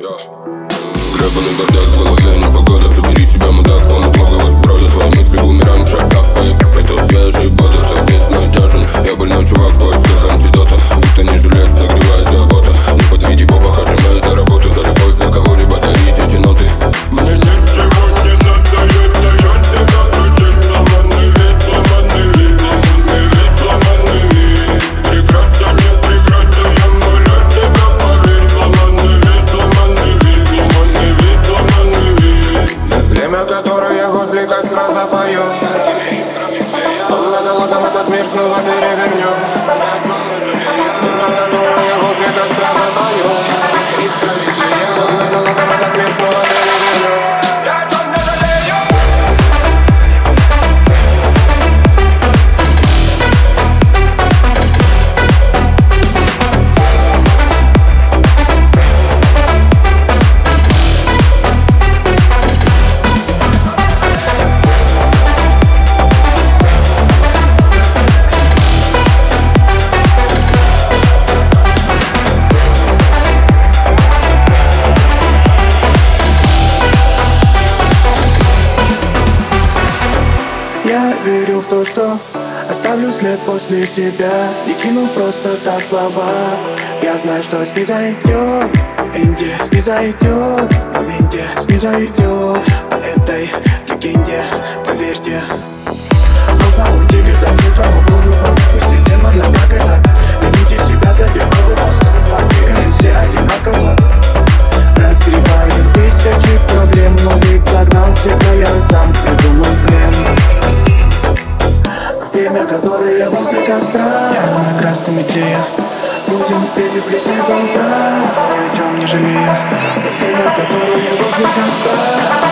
Yeah. The dark оставлю след после себя Не кину просто так слова. Я знаю, что снизойдет Инди снизойдет моменте снизойдет По этой легенде, поверьте. Нужно уйти без ответа в углу Пусть демона, как это Вините себя за дерьмовый остров Подвигаем все одинаково. Разгребаем тысячи проблем Но ведь загнал себя Которое возле костра. Красками тлея Будем петь и плясать до утра. Чем не жалея. Время, которое возле костра